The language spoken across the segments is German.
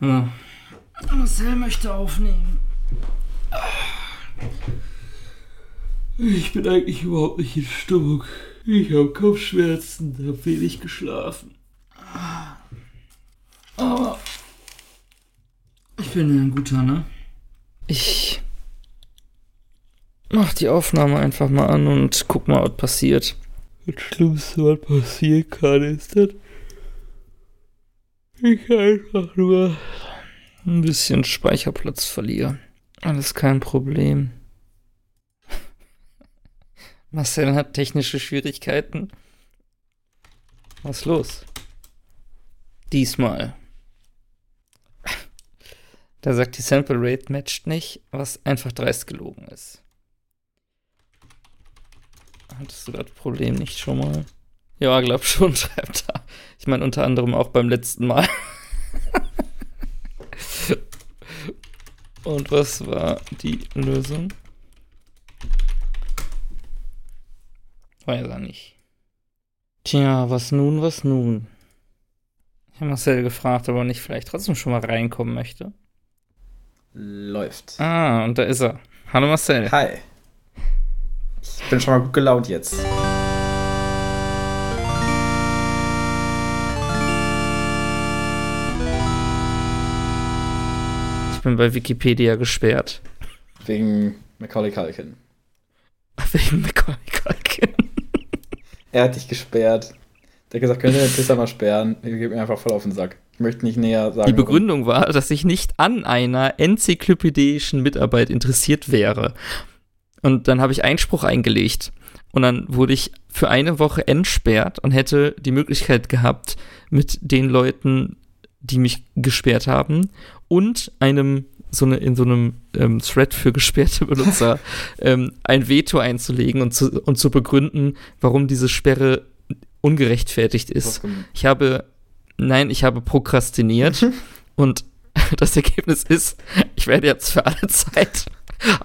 Ja. Marcel möchte aufnehmen. Ich bin eigentlich überhaupt nicht in Stimmung. Ich habe Kopfschmerzen, habe wenig geschlafen. Aber ich bin ja ein guter, ne? Ich mach die Aufnahme einfach mal an und guck mal, was passiert. Das Schlimmste, was passieren kann, ist, dass ich einfach nur ein bisschen Speicherplatz verliere. Alles kein Problem. Marcel hat technische Schwierigkeiten. Was los? Diesmal. Da sagt die Sample Rate matcht nicht, was einfach dreist gelogen ist. Hattest du das Problem nicht schon mal? Ja, glaub schon, schreibt er. Ich meine unter anderem auch beim letzten Mal. Und was war die Lösung? Weiß er nicht. Tja, was nun, was nun? Ich habe Marcel gefragt, ob er nicht vielleicht trotzdem schon mal reinkommen möchte. Läuft. Ah, und da ist er. Hallo Marcel. Hi. Ich bin schon mal gut gelaunt jetzt. Bin bei Wikipedia gesperrt. Wegen Macaulay Culkin. Wegen Macaulay Culkin. Er hat dich gesperrt. Der hat gesagt, könnt ihr den Pisser mal sperren? Ich gebe mir einfach voll auf den Sack. Ich möchte nicht näher sagen. Die Begründung war, dass ich nicht an einer enzyklopädischen Mitarbeit interessiert wäre. Und dann habe ich Einspruch eingelegt. Und dann wurde ich für eine Woche entsperrt und hätte die Möglichkeit gehabt, mit den Leuten, die mich gesperrt haben, und einem so eine, in so einem ähm, Thread für gesperrte Benutzer ähm, ein Veto einzulegen und zu, und zu begründen, warum diese Sperre ungerechtfertigt ist. Ich habe, nein, ich habe prokrastiniert und das Ergebnis ist, ich werde jetzt für alle Zeit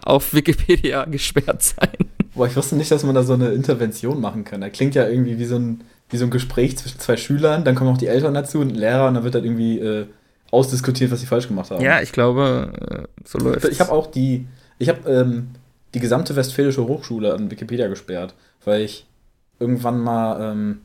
auf Wikipedia gesperrt sein. Boah, ich wusste nicht, dass man da so eine Intervention machen kann. Das klingt ja irgendwie wie so ein, wie so ein Gespräch zwischen zwei Schülern, dann kommen auch die Eltern dazu und ein Lehrer und dann wird halt irgendwie äh, ausdiskutiert, was sie falsch gemacht haben. Ja, ich glaube, äh, so läuft Ich habe auch die, ich habe ähm, die gesamte Westfälische Hochschule an Wikipedia gesperrt, weil ich irgendwann mal ähm,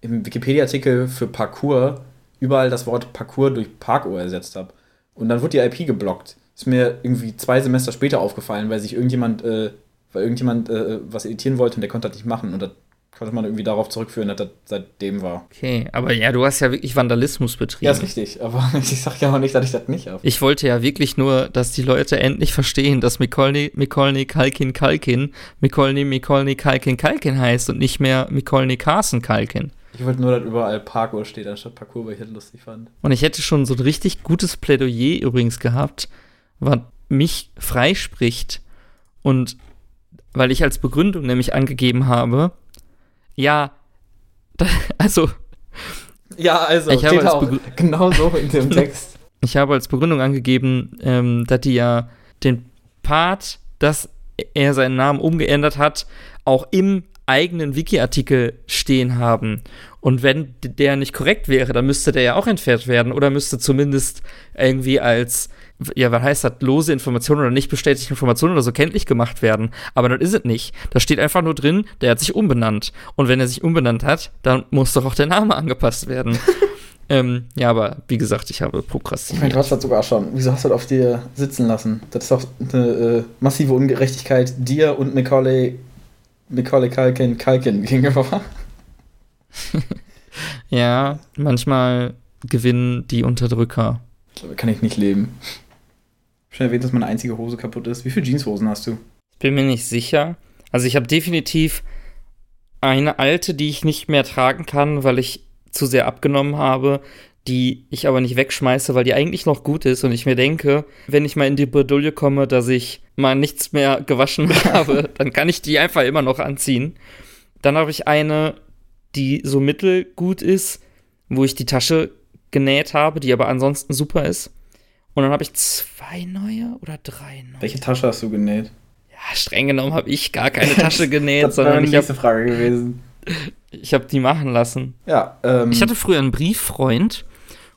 im Wikipedia-Artikel für Parkour überall das Wort Parkour durch Parkour ersetzt habe. Und dann wurde die IP geblockt. Ist mir irgendwie zwei Semester später aufgefallen, weil sich irgendjemand, äh, weil irgendjemand äh, was editieren wollte und der konnte das nicht machen. Und das konnte man irgendwie darauf zurückführen, dass das seitdem war. Okay, aber ja, du hast ja wirklich Vandalismus betrieben. Ja, ist richtig, aber ich sag ja auch nicht, dass ich das nicht habe. Ich wollte ja wirklich nur, dass die Leute endlich verstehen, dass Mikolny, Mikolny, Kalkin, Kalkin, Mikolny, Mikolny, Kalkin, Kalkin heißt und nicht mehr Mikolny, Carson, Kalkin. Ich wollte nur, dass überall Parkour steht, anstatt Parkour, weil ich das lustig fand. Und ich hätte schon so ein richtig gutes Plädoyer übrigens gehabt, was mich freispricht und weil ich als Begründung nämlich angegeben habe, ja, da, also. Ja, also, ich habe auch genau so in dem Text. ich habe als Begründung angegeben, ähm, dass die ja den Part, dass er seinen Namen umgeändert hat, auch im eigenen Wiki-Artikel stehen haben. Und wenn der nicht korrekt wäre, dann müsste der ja auch entfernt werden oder müsste zumindest irgendwie als ja, was heißt das, lose Informationen oder nicht bestätigte Informationen oder so kenntlich gemacht werden. Aber das ist es nicht. Da steht einfach nur drin, der hat sich umbenannt. Und wenn er sich umbenannt hat, dann muss doch auch der Name angepasst werden. ähm, ja, aber wie gesagt, ich habe prokrastiniert. Ich meine, du hast das sogar schon. Wieso hast du das auf dir sitzen lassen? Das ist doch eine äh, massive Ungerechtigkeit dir und Macaulay, Macaulay Kalkin, Kalkin gegenüber. ja, manchmal gewinnen die Unterdrücker. Ich glaube, kann ich nicht leben. Schon erwähnt, dass meine einzige Hose kaputt ist. Wie viele Jeanshosen hast du? Ich bin mir nicht sicher. Also ich habe definitiv eine alte, die ich nicht mehr tragen kann, weil ich zu sehr abgenommen habe, die ich aber nicht wegschmeiße, weil die eigentlich noch gut ist und ich mir denke, wenn ich mal in die Bredouille komme, dass ich mal nichts mehr gewaschen habe, dann kann ich die einfach immer noch anziehen. Dann habe ich eine, die so mittelgut ist, wo ich die Tasche genäht habe, die aber ansonsten super ist. Und dann habe ich zwei neue oder drei neue. Welche Tasche hast du genäht? Ja, streng genommen habe ich gar keine Tasche genäht, das sondern die ich habe Frage gewesen. Ich habe die machen lassen. Ja. Ähm, ich hatte früher einen Brieffreund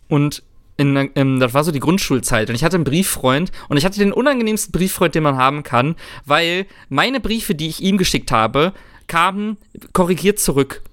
und in, in, das war so die Grundschulzeit und ich hatte einen Brieffreund und ich hatte den unangenehmsten Brieffreund, den man haben kann, weil meine Briefe, die ich ihm geschickt habe, kamen korrigiert zurück.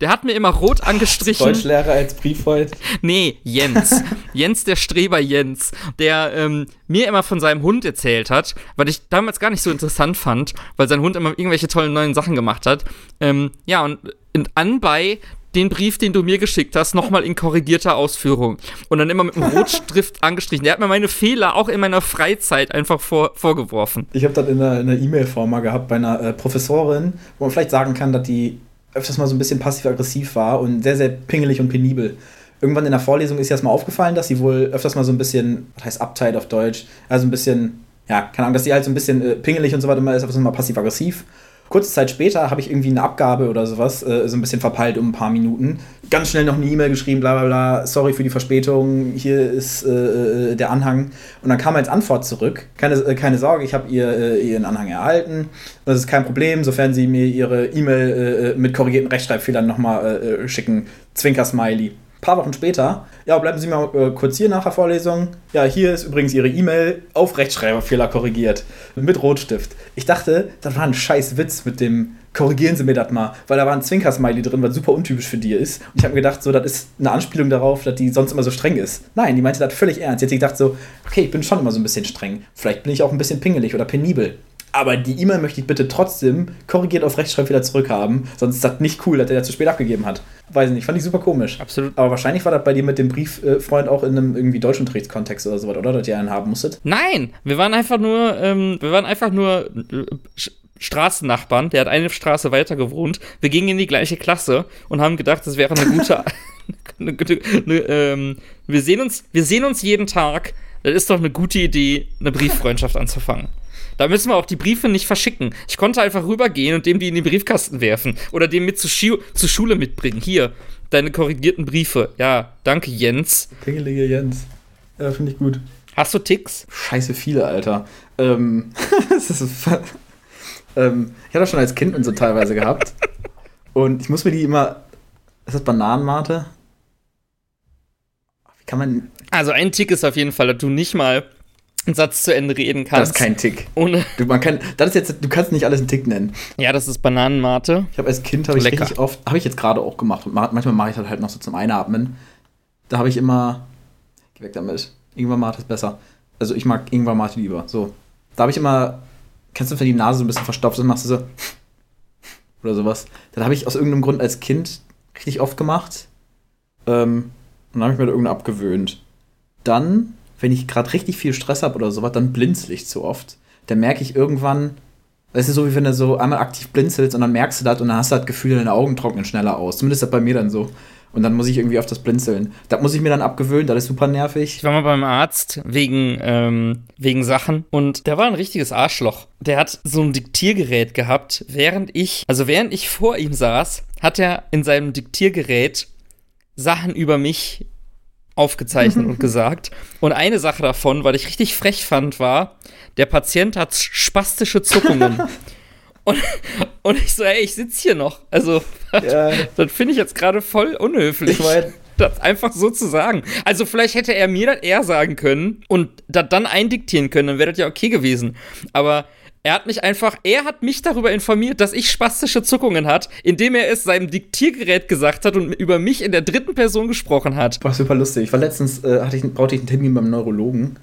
Der hat mir immer rot angestrichen. Deutschlehrer als Brieffreund? Nee, Jens. Jens, der Streber Jens, der ähm, mir immer von seinem Hund erzählt hat, weil ich damals gar nicht so interessant fand, weil sein Hund immer irgendwelche tollen neuen Sachen gemacht hat. Ähm, ja, und, und anbei den Brief, den du mir geschickt hast, nochmal in korrigierter Ausführung. Und dann immer mit einem Rotstift angestrichen. Der hat mir meine Fehler auch in meiner Freizeit einfach vor, vorgeworfen. Ich habe das in einer E-Mail-Form mal gehabt bei einer äh, Professorin, wo man vielleicht sagen kann, dass die öfters mal so ein bisschen passiv-aggressiv war und sehr, sehr pingelig und penibel. Irgendwann in der Vorlesung ist ihr erstmal aufgefallen, dass sie wohl öfters mal so ein bisschen, was heißt uptight auf Deutsch, also ein bisschen, ja, keine Ahnung, dass sie halt so ein bisschen äh, pingelig und so weiter immer ist, aber mal passiv-aggressiv. Kurze Zeit später habe ich irgendwie eine Abgabe oder sowas, äh, so ein bisschen verpeilt um ein paar Minuten. Ganz schnell noch eine E-Mail geschrieben, bla bla bla, sorry für die Verspätung, hier ist äh, äh der Anhang. Und dann kam als Antwort zurück, keine, äh, keine Sorge, ich habe ihr, äh, ihren Anhang erhalten. Das ist kein Problem, sofern Sie mir Ihre E-Mail äh, mit korrigierten Rechtschreibfehlern nochmal schicken. Zwinker-Smiley paar Wochen später, ja, bleiben Sie mal äh, kurz hier nach der Vorlesung. Ja, hier ist übrigens Ihre E-Mail auf Rechtschreibfehler korrigiert. Mit Rotstift. Ich dachte, das war ein scheiß Witz mit dem korrigieren Sie mir das mal, weil da war ein Zwinker-Smiley drin, was super untypisch für die ist. Und ich habe mir gedacht, so, das ist eine Anspielung darauf, dass die sonst immer so streng ist. Nein, die meinte das völlig ernst. Jetzt hat sie gedacht so, okay, ich bin schon immer so ein bisschen streng. Vielleicht bin ich auch ein bisschen pingelig oder penibel. Aber die E-Mail möchte ich bitte trotzdem korrigiert auf Rechtschreibfehler zurückhaben, sonst ist das nicht cool, dass der das zu spät abgegeben hat. Weiß nicht, fand ich super komisch. Absolut. Aber wahrscheinlich war das bei dir mit dem Brieffreund auch in einem irgendwie Deutschunterrichtskontext oder so oder? Dass ihr einen haben musstet? Nein, wir waren einfach nur, ähm, wir waren einfach nur äh, Straßennachbarn. Der hat eine Straße weiter gewohnt. Wir gingen in die gleiche Klasse und haben gedacht, das wäre eine gute. eine, eine, eine, ähm, wir, sehen uns, wir sehen uns jeden Tag. Das ist doch eine gute Idee, eine Brieffreundschaft anzufangen. Da müssen wir auch die Briefe nicht verschicken. Ich konnte einfach rübergehen und dem die in den Briefkasten werfen. Oder dem mit zur, Schu zur Schule mitbringen. Hier, deine korrigierten Briefe. Ja, danke, Jens. Pingelige Jens. Ja, finde ich gut. Hast du Ticks? Scheiße viele, Alter. Ähm, das ist, ähm, ich hatte das schon als Kind und so teilweise gehabt. Und ich muss mir die immer. Ist das Bananenmate? Wie kann man. Also ein Tick ist auf jeden Fall, dass du nicht mal einen Satz zu Ende reden kannst. Das ist kein Tick. Ohne du, man kann, das ist jetzt, du kannst nicht alles einen Tick nennen. Ja, das ist Bananenmate. Ich habe als Kind habe ich richtig oft, habe ich jetzt gerade auch gemacht. Und manchmal mache ich das halt noch so zum Einatmen. Da habe ich immer, geh weg damit. Ingwer Mate ist besser. Also ich mag Ingwer Mate lieber. So, da habe ich immer, kennst du, wenn die Nase so ein bisschen verstopft ist, machst du so oder sowas. Das habe ich aus irgendeinem Grund als Kind richtig oft gemacht. Ähm, und dann habe ich mir da irgendeine abgewöhnt. Dann wenn ich gerade richtig viel Stress habe oder sowas, dann blinzel ich zu oft. Dann merke ich irgendwann, es ist so, wie wenn du so einmal aktiv blinzelst und dann merkst du das und dann hast du das Gefühl, deine Augen trocknen schneller aus. Zumindest das bei mir dann so. Und dann muss ich irgendwie auf das Blinzeln. Das muss ich mir dann abgewöhnen, das ist super nervig. Ich war mal beim Arzt wegen, ähm, wegen Sachen und der war ein richtiges Arschloch. Der hat so ein Diktiergerät gehabt, während ich, also während ich vor ihm saß, hat er in seinem Diktiergerät Sachen über mich aufgezeichnet und gesagt. Und eine Sache davon, weil ich richtig frech fand, war, der Patient hat spastische Zuckungen. und, und ich so, ey, ich sitze hier noch. Also, ja. das finde ich jetzt gerade voll unhöflich. Ich mein, das einfach so zu sagen. Also vielleicht hätte er mir das eher sagen können und das dann eindiktieren können, dann wäre das ja okay gewesen. Aber er hat mich einfach, er hat mich darüber informiert, dass ich spastische Zuckungen hat, indem er es seinem Diktiergerät gesagt hat und über mich in der dritten Person gesprochen hat. War super lustig. Ich war letztens, äh, hatte ich, brauchte ich einen Termin beim Neurologen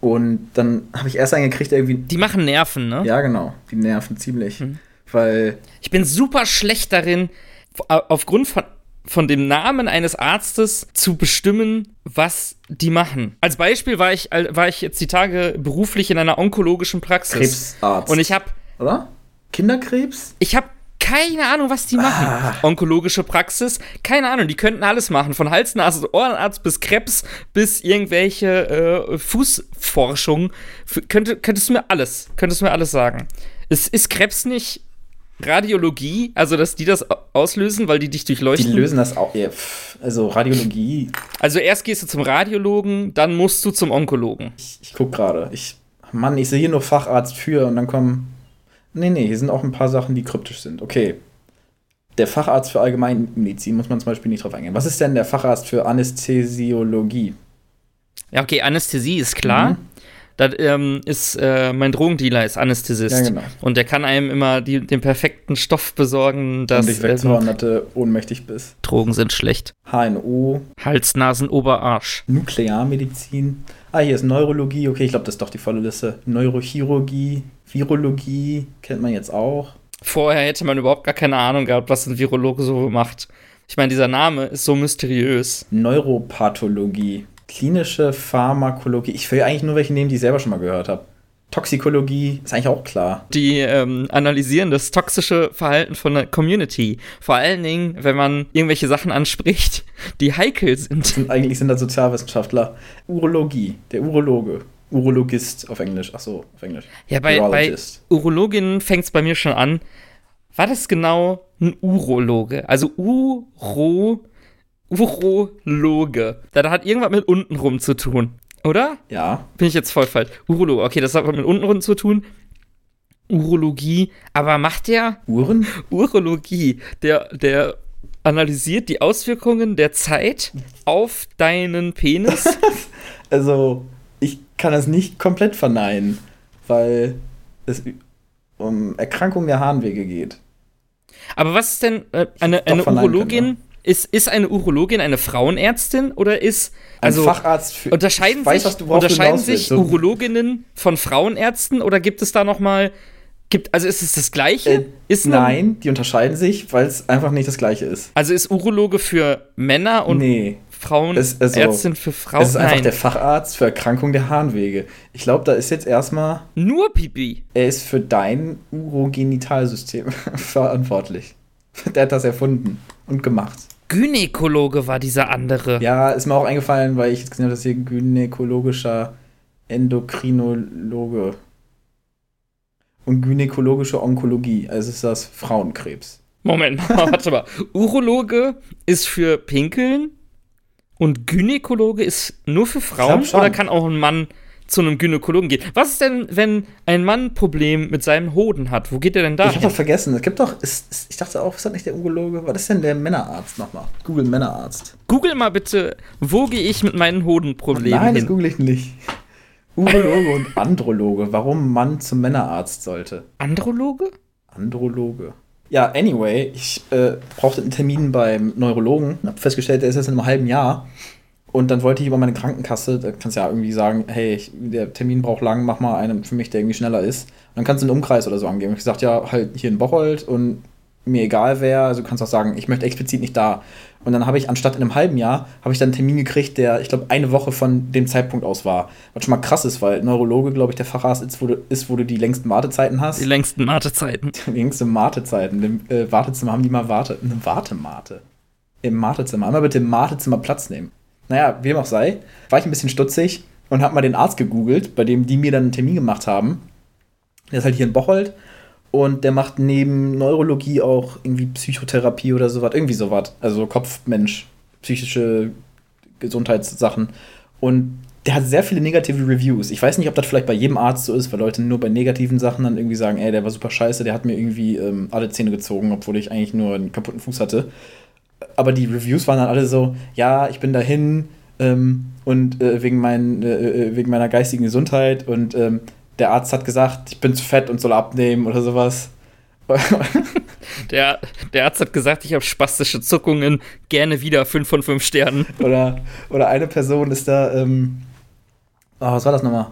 und dann habe ich erst eingekriegt, irgendwie. Die machen Nerven, ne? Ja, genau. Die nerven ziemlich. Mhm. Weil. Ich bin super schlecht darin, aufgrund von von dem Namen eines Arztes zu bestimmen, was die machen. Als Beispiel war ich, war ich jetzt die Tage beruflich in einer onkologischen Praxis. Krebsarzt. Und ich habe. Oder? Kinderkrebs? Ich habe keine Ahnung, was die machen. Ah. Onkologische Praxis, keine Ahnung, die könnten alles machen. Von Hals, Nase, Ohrenarzt bis Krebs bis irgendwelche äh, Fußforschung. Könnte, könntest du mir alles, könntest du mir alles sagen. Ist, ist Krebs nicht Radiologie, also dass die das auslösen, weil die dich durchleuchten. Die lösen das auch. Ja, also Radiologie. Also erst gehst du zum Radiologen, dann musst du zum Onkologen. Ich, ich guck gerade. Ich, Mann, ich sehe hier nur Facharzt für und dann kommen. Nee, nee, hier sind auch ein paar Sachen, die kryptisch sind. Okay. Der Facharzt für Allgemeinmedizin muss man zum Beispiel nicht drauf eingehen. Was ist denn der Facharzt für Anästhesiologie? Ja, okay, Anästhesie ist klar. Mhm. Das ähm, ist, äh, mein Drogendealer ist Anästhesist. Ja, genau. Und der kann einem immer die, den perfekten Stoff besorgen, dass dich ähm, wegzuhauen, dass du ohnmächtig bist. Drogen sind schlecht. HNO, Hals, Nasen, Oberarsch. Nuklearmedizin. Ah, hier ist Neurologie. Okay, ich glaube, das ist doch die volle Liste. Neurochirurgie, Virologie kennt man jetzt auch. Vorher hätte man überhaupt gar keine Ahnung gehabt, was ein Virologe so macht. Ich meine, dieser Name ist so mysteriös. Neuropathologie, klinische Pharmakologie. Ich will eigentlich nur welche nehmen, die ich selber schon mal gehört habe. Toxikologie ist eigentlich auch klar. Die ähm, analysieren das toxische Verhalten von der Community. Vor allen Dingen, wenn man irgendwelche Sachen anspricht, die heikel sind. Und eigentlich sind das Sozialwissenschaftler. Urologie, der Urologe. Urologist auf Englisch. Ach so, auf Englisch. Ja, bei, bei Urologist. Urologinnen fängt es bei mir schon an. War das genau ein Urologe? Also Uro, Urologe. Da hat irgendwas mit untenrum zu tun, oder? Ja, Bin ich jetzt voll falsch. Urologe, okay, das hat was mit untenrum zu tun. Urologie, aber macht der Uhren? Urologie, der, der analysiert die Auswirkungen der Zeit auf deinen Penis? Also, ich kann das nicht komplett verneinen, weil es um Erkrankung der Harnwege geht. Aber was ist denn äh, eine, eine Urologin? können, Ist, ist eine Urologin eine Frauenärztin oder ist Ein also Facharzt für. unterscheiden weiß, sich, unterscheiden sich Urologinnen von Frauenärzten oder gibt es da noch mal gibt also ist es das gleiche? äh, ist nein, die unterscheiden sich, weil es einfach nicht das gleiche ist. Also ist Urologe für Männer und nee. Frauenärztin Es- also, für Frauen? Es ist einfach Nein, der Facharzt für Erkrankung der Harnwege. Ich glaube, da ist jetzt erstmal, nur Pipi. er ist für dein Urogenitalsystem verantwortlich. Der hat das erfunden und gemacht. Gynäkologe war dieser andere. Ja, ist mir auch eingefallen, weil ich jetzt gesehen habe, dass hier gynäkologischer Endokrinologe und gynäkologische Onkologie, also ist das Frauenkrebs. Moment mal, warte mal. Urologe ist für Pinkeln und Gynäkologe ist nur für Frauen oder kann auch ein Mann zu einem Gynäkologen gehen? Was ist denn, wenn ein Mann ein Problem mit seinem Hoden hat? Wo geht er denn da? Ich habe doch vergessen, es gibt doch, ist, ist, ich dachte auch, ist das nicht der Urologe? Was ist denn der Männerarzt nochmal? Google Männerarzt. Google mal bitte, wo gehe ich mit meinen Hodenproblemen Nein, das hin? google ich nicht. Urologe und Androloge, warum Mann zum Männerarzt sollte. Androloge? Androloge. Ja, anyway, ich äh, brauchte einen Termin beim Neurologen, hab festgestellt, der ist jetzt in einem halben Jahr. Und dann wollte ich über meine Krankenkasse, da kannst du ja irgendwie sagen, hey, ich, der Termin braucht lang, mach mal einen für mich, der irgendwie schneller ist. Und dann kannst du einen Umkreis oder so angeben. Ich gesagt, ja, halt hier in Bocholt und mir egal wer, also du kannst auch sagen, ich möchte explizit nicht da. Und dann habe ich anstatt in einem halben Jahr, habe ich dann einen Termin gekriegt, der, ich glaube, eine Woche von dem Zeitpunkt aus war. Was schon mal krass ist, weil Neurologe, glaube ich, der Facharzt ist, wo du, ist, wo du die längsten Wartezeiten hast. Die längsten Wartezeiten. Die längste Wartezeiten. Im äh, Wartezimmer haben die mal Warte. Eine Wartemate. Im Wartezimmer. Einmal bitte im Wartezimmer Platz nehmen. Naja, wie dem auch sei, war ich ein bisschen stutzig und habe mal den Arzt gegoogelt, bei dem die mir dann einen Termin gemacht haben. Der ist halt hier in Bocholt und der macht neben Neurologie auch irgendwie Psychotherapie oder sowas. Irgendwie sowas. Also Kopfmensch, psychische Gesundheitssachen. Und der hat sehr viele negative Reviews. Ich weiß nicht, ob das vielleicht bei jedem Arzt so ist, weil Leute nur bei negativen Sachen dann irgendwie sagen, ey, der war super scheiße, der hat mir irgendwie ähm, alle Zähne gezogen, obwohl ich eigentlich nur einen kaputten Fuß hatte. Aber die Reviews waren dann alle so, ja, ich bin dahin ähm, und äh, wegen, mein, äh, äh, wegen meiner geistigen Gesundheit und ähm, der Arzt hat gesagt, ich bin zu fett und soll abnehmen oder sowas. Der, der Arzt hat gesagt, ich habe spastische Zuckungen, gerne wieder 5 von 5 Sternen. Oder, oder eine Person ist da, ähm, oh, was war das nochmal?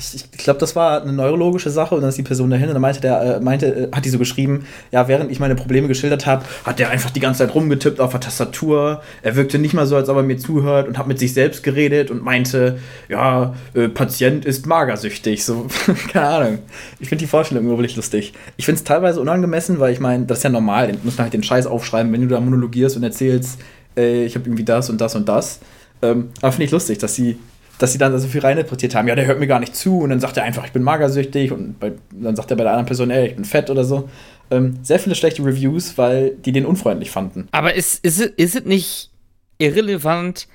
Ich, ich glaube, das war eine neurologische Sache und dann ist die Person dahin und dann meinte der, äh, meinte, äh, hat die so geschrieben, ja, während ich meine Probleme geschildert habe, hat der einfach die ganze Zeit rumgetippt auf der Tastatur. Er wirkte nicht mal so, als ob er mir zuhört und hat mit sich selbst geredet und meinte, ja, äh, Patient ist magersüchtig. So, keine Ahnung. Ich finde die Vorstellung wirklich lustig. Ich finde es teilweise unangemessen, weil ich meine, das ist ja normal, du musst halt den Scheiß aufschreiben, wenn du da monologierst und erzählst, äh, ich habe irgendwie das und das und das. Ähm, aber finde ich lustig, dass sie dass sie dann da so viel reininterpretiert haben. Ja, der hört mir gar nicht zu und dann sagt er einfach, ich bin magersüchtig und bei, dann sagt er bei der anderen Person, ey, ich bin fett oder so. Ähm, sehr viele schlechte Reviews, weil die den unfreundlich fanden. Aber ist, ist, es- ist es nicht irrelevant,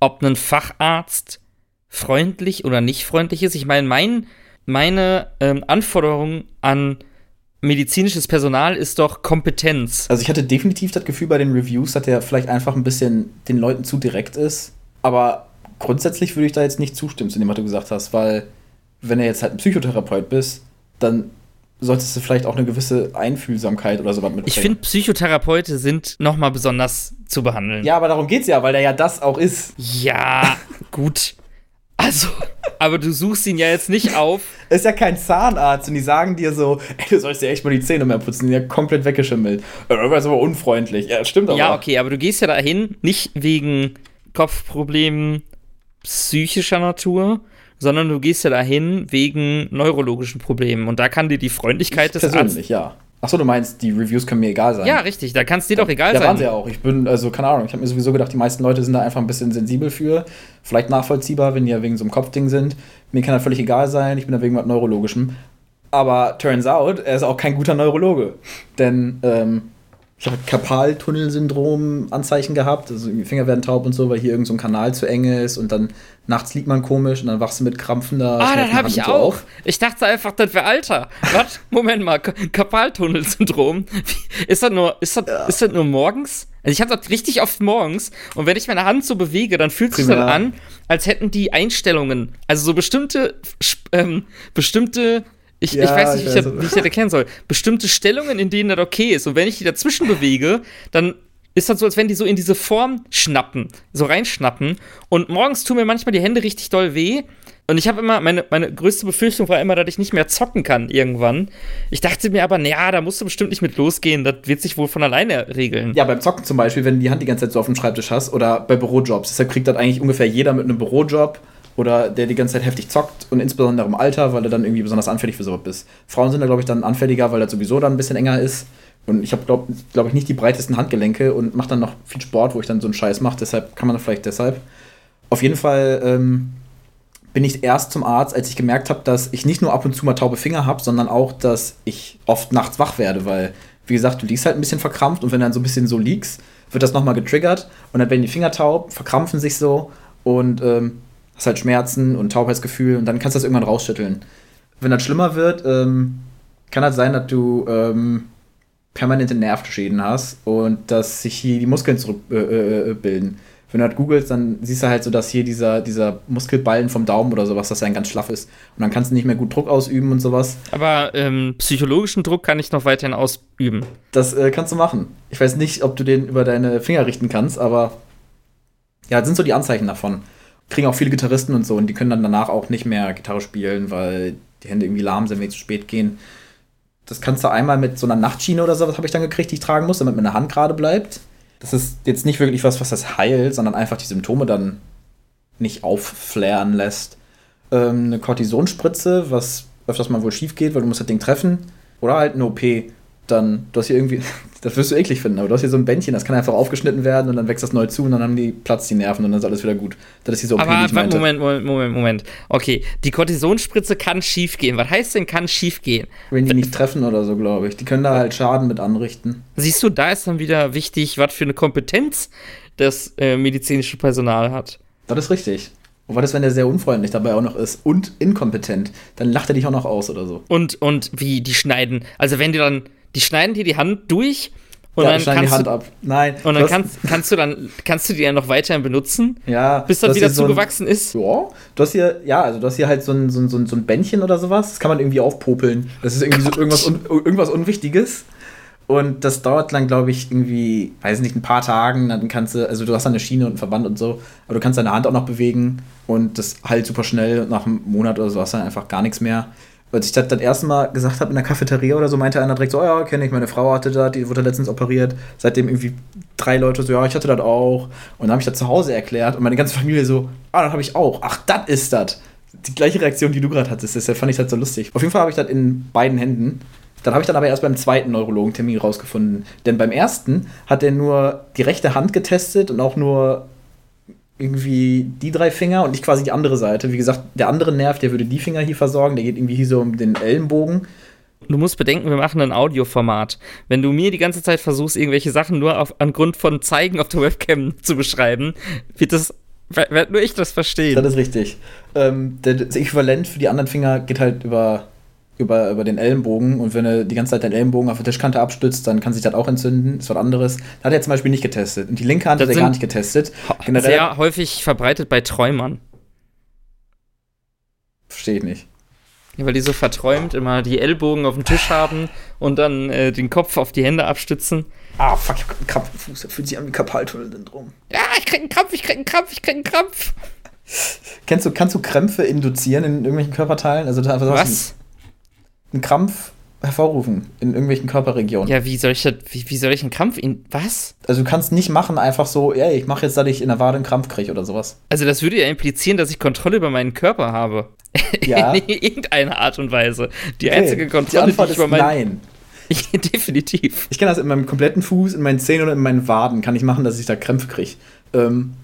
ob ein Facharzt freundlich oder nicht freundlich ist? Ich meine, mein, meine ähm, Anforderung an medizinisches Personal ist doch Kompetenz. Also ich hatte definitiv das Gefühl bei den Reviews, dass der vielleicht einfach ein bisschen den Leuten zu direkt ist. Aber grundsätzlich würde ich da jetzt nicht zustimmen zu dem, was du gesagt hast, weil wenn du jetzt halt ein Psychotherapeut bist, dann solltest du vielleicht auch eine gewisse Einfühlsamkeit oder sowas mitbringen. Ich finde, Psychotherapeute sind nochmal besonders zu behandeln. Ja, aber darum geht's ja, weil der ja das auch ist. Ja, gut. Also, aber du suchst ihn ja jetzt nicht auf. ist ja kein Zahnarzt und die sagen dir so, ey, du sollst dir echt mal die Zähne mehr putzen, die sind ja komplett weggeschimmelt. Das ist aber unfreundlich. Ja, stimmt aber. Ja, okay, aber du gehst ja dahin nicht wegen Kopfproblemen psychischer Natur, sondern du gehst ja dahin wegen neurologischen Problemen. Und da kann dir die Freundlichkeit des Persönlich, Arztes. ja. Achso, du meinst, die Reviews können mir egal sein. Ja, richtig, da kann es dir doch egal Ja, sein. waren sie ja auch. Ich bin, also keine Ahnung, ich habe mir sowieso gedacht, die meisten Leute sind da einfach ein bisschen sensibel für. Vielleicht nachvollziehbar, wenn die ja wegen so einem Kopfding sind. Mir kann das völlig egal sein, ich bin da wegen was Neurologischem. Aber turns out, er ist auch kein guter Neurologe. Denn ähm, ich habe Karpaltunnelsyndrom-Anzeichen gehabt. Also die Finger werden taub und so, weil hier irgend so ein Kanal zu eng ist und dann nachts liegt man komisch und dann wachst du mit krampfender. Ah, das habe ich Hand so auch. auf. Ich dachte einfach, das wäre Alter. Was? Moment mal, Ka- Karpaltunnelsyndrom. Wie- Ist das nur, ist das, ist das nur morgens? Also ich habe das richtig oft morgens und wenn ich meine Hand so bewege, dann fühlt sich das an, als hätten die Einstellungen, also so bestimmte, ähm, bestimmte, ich, ich Ja, weiß nicht, wie ich, ich das, weiß. wie ich das erklären soll, bestimmte Stellungen, in denen das okay ist. Und wenn ich die dazwischen bewege, dann ist das so, als wenn die so in diese Form schnappen, so reinschnappen. Und morgens tun mir manchmal die Hände richtig doll weh. Und ich habe immer, meine, meine größte Befürchtung war immer, dass ich nicht mehr zocken kann irgendwann. Ich dachte mir aber, naja, da musst du bestimmt nicht mit losgehen. Das wird sich wohl von alleine regeln. Ja, beim Zocken zum Beispiel, wenn du die Hand die ganze Zeit so auf dem Schreibtisch hast oder bei Bürojobs. Deshalb kriegt das eigentlich ungefähr jeder mit einem Bürojob oder der die ganze Zeit heftig zockt und insbesondere im Alter, weil du dann irgendwie besonders anfällig für sowas bist. Frauen sind da, glaube ich, dann anfälliger, weil das sowieso dann ein bisschen enger ist. Und ich habe, glaube glaub ich, nicht die breitesten Handgelenke und mache dann noch viel Sport, wo ich dann so einen Scheiß mache. Deshalb kann man das vielleicht deshalb. Auf jeden Fall ähm, bin ich erst zum Arzt, als ich gemerkt habe, dass ich nicht nur ab und zu mal taube Finger habe, sondern auch, dass ich oft nachts wach werde, weil, wie gesagt, du liegst halt ein bisschen verkrampft und wenn du dann so ein bisschen so liegst, wird das nochmal getriggert und dann werden die Finger taub, verkrampfen sich so und ähm, hast halt Schmerzen und Taubheitsgefühl und dann kannst du das irgendwann rausschütteln. Wenn das schlimmer wird, ähm, kann das sein, dass du ähm, permanente Nervenschäden hast und dass sich hier die Muskeln zurückbilden. Äh, äh, bilden. Wenn du das googelst, dann siehst du halt so, dass hier dieser, dieser Muskelballen vom Daumen oder sowas, dass er ganz schlaff ist. Und dann kannst du nicht mehr gut Druck ausüben und sowas. Aber ähm, psychologischen Druck kann ich noch weiterhin ausüben. Das äh, kannst du machen. Ich weiß nicht, ob du den über deine Finger richten kannst, aber ja, das sind so die Anzeichen davon. Kriegen auch viele Gitarristen und so und die können dann danach auch nicht mehr Gitarre spielen, weil die Hände irgendwie lahm sind, wenn die zu spät gehen. Das kannst du einmal mit so einer Nachtschiene oder sowas habe ich dann gekriegt, die ich tragen muss, damit meine Hand gerade bleibt. Das ist jetzt nicht wirklich was, was das heilt, sondern einfach die Symptome dann nicht aufflären lässt. Ähm, eine Kortisonspritze, was öfters mal wohl schief geht, weil du musst das Ding treffen. Oder halt eine OP. Dann, du hast hier irgendwie, das wirst du eklig finden, aber du hast hier so ein Bändchen, das kann einfach aufgeschnitten werden und dann wächst das neu zu und dann haben die Platz die Nerven und dann ist alles wieder gut. Das ist diese OP, die Aber ich meinte. Moment, Moment, Moment, Moment. Okay, die Kortisonspritze kann schief gehen. Was heißt denn, kann schief gehen? Wenn die nicht treffen oder so, glaube ich. Die können da halt Schaden mit anrichten. Siehst du, da ist dann wieder wichtig, was für eine Kompetenz das äh, medizinische Personal hat. Das ist richtig. Und was ist, wenn der sehr unfreundlich dabei auch noch ist und inkompetent? Dann lacht er dich auch noch aus oder so. Und, und wie die schneiden. Also wenn die dann, die schneiden dir die Hand durch und ja, dann schneiden die kannst Hand du, ab. Nein. und dann kannst, kannst du dann, kannst du die dann noch weiterhin benutzen, ja, bis das wieder so zugewachsen ist. Ja, du hast hier, ja, also du hast hier halt so ein, so ein, so ein, so ein Bändchen oder sowas. Das kann man irgendwie aufpopeln. Das ist irgendwie so irgendwas, un, irgendwas Unwichtiges. Und das dauert dann, glaube ich, irgendwie, weiß nicht, ein paar Tagen. Dann kannst du, also du hast dann eine Schiene und einen Verband und so, aber du kannst deine Hand auch noch bewegen und das halt super schnell. Und nach einem Monat oder so hast du dann einfach gar nichts mehr. Als ich das das erste Mal gesagt habe in der Cafeteria oder so, meinte einer direkt so, oh ja, kenne ich, meine Frau hatte das, die wurde letztens operiert. Seitdem irgendwie drei Leute so, ja, ich hatte das auch. Und dann habe ich das zu Hause erklärt und meine ganze Familie so, ah, das habe ich auch. Ach, das ist das. Die gleiche Reaktion, die du gerade hattest. Deshalb fand ich das so lustig. Auf jeden Fall habe ich das in beiden Händen. Dann habe ich dann aber erst beim zweiten Neurologentermin rausgefunden. Denn beim ersten hat er nur die rechte Hand getestet und auch nur irgendwie die drei Finger und nicht quasi die andere Seite. Wie gesagt, der andere Nerv, der würde die Finger hier versorgen, der geht irgendwie hier so um den Ellenbogen. Du musst bedenken, wir machen ein Audioformat. Wenn du mir die ganze Zeit versuchst, irgendwelche Sachen nur auf, angrund von Zeigen auf der Webcam zu beschreiben, wird das, werd nur ich das verstehen. Das ist richtig. Ähm, das Äquivalent für die anderen Finger geht halt über über, über den Ellenbogen und wenn du die ganze Zeit deinen Ellenbogen auf der Tischkante abstützt, dann kann sich das auch entzünden. Ist was anderes. Das hat er zum Beispiel nicht getestet. Und die linke Hand Das hat er gar nicht getestet. Generell Sehr häufig verbreitet bei Träumern. verstehe ich nicht. Ja, weil die so verträumt immer die Ellbogen auf dem Tisch haben und dann äh, den Kopf auf die Hände abstützen. Ah, fuck, ich hab einen Krampf im Fuß. Das fühlt sich an wie Karpaltunnel-Syndrom. Ja, ich krieg einen Krampf, ich krieg einen Krampf, ich krieg einen Krampf. Kennst du, kannst du Krämpfe induzieren in irgendwelchen Körperteilen? Also Was? Einen Krampf hervorrufen in irgendwelchen Körperregionen. Ja, wie soll ich das, wie, wie soll ich einen Krampf in, was? Also du kannst nicht machen einfach so, ey, ich mache jetzt, dass ich in der Wade einen Krampf kriege oder sowas. Also das würde ja implizieren, dass ich Kontrolle über meinen Körper habe. Ja. in irgendeiner Art und Weise. Die Okay, einzige die Kontrolle, die, Antwort ich ist über meinen... nein. Ich, definitiv. Ich kann das in meinem kompletten Fuß, in meinen Zähnen und in meinen Waden, kann ich machen, dass ich da Krämpfe kriege. Ähm,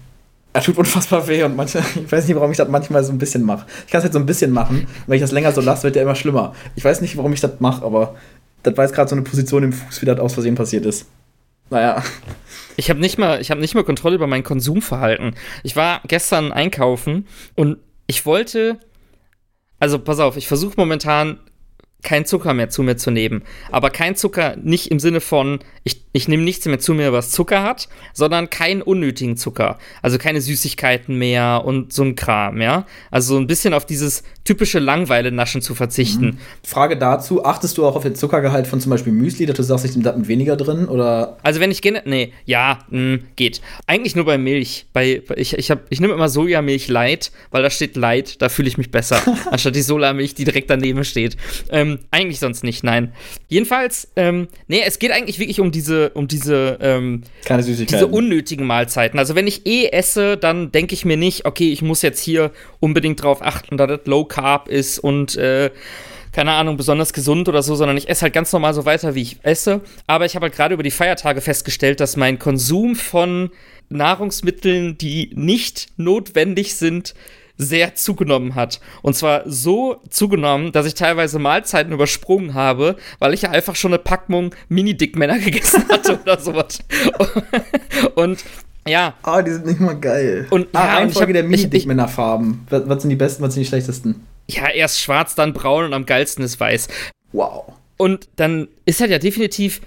er tut unfassbar weh und manchmal, ich weiß nicht, warum ich das manchmal so ein bisschen mache. Ich kann es halt so ein bisschen machen, wenn ich das länger so lasse, wird der immer schlimmer. Ich weiß nicht, warum ich das mache, aber das war jetzt gerade so eine Position im Fuß, wie das aus Versehen passiert ist. Naja. Ich habe nicht mal, ich habe nicht mal Kontrolle über mein Konsumverhalten. Ich war gestern einkaufen und ich wollte, also pass auf, ich versuche momentan kein Zucker mehr zu mir zu nehmen. Aber kein Zucker nicht im Sinne von, ich, ich nehme nichts mehr zu mir, was Zucker hat, sondern keinen unnötigen Zucker. Also keine Süßigkeiten mehr und so ein Kram, ja. Also so ein bisschen auf dieses typische Langweile-Naschen zu verzichten. Frage dazu, achtest du auch auf den Zuckergehalt von zum Beispiel Müsli, dass du sagst, ich nehme da mit weniger drin oder Also wenn ich gerne, nee, ja, mh, geht. Eigentlich nur bei Milch. Bei, ich ich, hab- ich nehme immer Sojamilch Light, weil da steht Light, da fühle ich mich besser, anstatt die Solamilch, die direkt daneben steht. Ähm, eigentlich sonst nicht, nein. Jedenfalls, ähm, nee, es geht eigentlich wirklich um diese, um diese, ähm, keine diese Süßigkeiten? unnötigen Mahlzeiten. Also wenn ich eh esse, dann denke ich mir nicht, okay, ich muss jetzt hier unbedingt drauf achten, dass das Low Carb ist und äh, keine Ahnung, besonders gesund oder so, sondern ich esse halt ganz normal so weiter, wie ich esse. Aber ich habe halt gerade über die Feiertage festgestellt, dass mein Konsum von Nahrungsmitteln, die nicht notwendig sind, sehr zugenommen hat. Und zwar so zugenommen, dass ich teilweise Mahlzeiten übersprungen habe, weil ich ja einfach schon eine Packung Mini-Dickmänner gegessen hatte oder sowas. Und ja, Ah, die sind nicht mal geil. Und- ah, ja, Reihenfolge der Mini-Dickmänner-Farben. Was, was sind die besten, was sind die schlechtesten? ja, erst schwarz, dann braun und am geilsten ist weiß. Wow. Und dann ist halt ja definitiv,